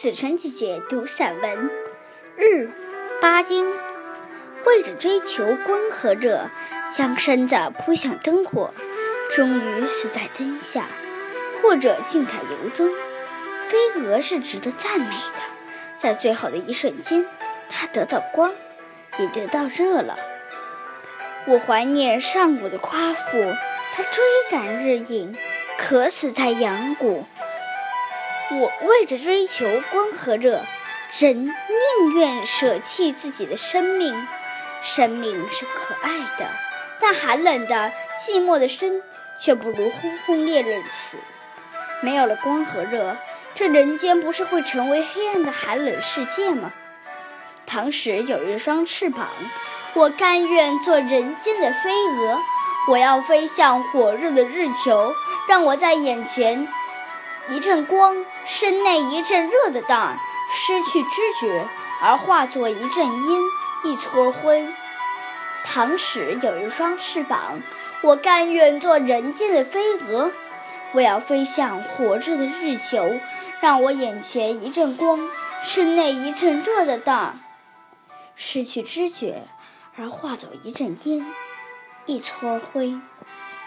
子晨姐姐读散文。日，巴金。为着追求光和热，将身子扑向灯火，终于死在灯下，或者静在油中。飞蛾是值得赞美的，在最后的一瞬间，它得到光，也得到热了。我怀念上古的夸父，他追赶日影，渴死在阳谷。我为着追求光和热，人宁愿舍弃自己的生命。生命是可爱的，但寒冷的、寂寞的生，却不如轰轰烈烈的死。没有了光和热，这人间不是会成为黑暗的寒冷世界吗？倘使有一双翅膀，我甘愿做人间的飞蛾，我要飞向火热的日球，让我在眼前。一阵光，身内一阵热的当，失去知觉，而化作一阵烟，一撮灰。倘使有一双翅膀，我甘愿做人间的飞蛾，我要飞向火热的日球，让我眼前一阵光，身内一阵热的当，失去知觉，而化作一阵烟，一撮灰。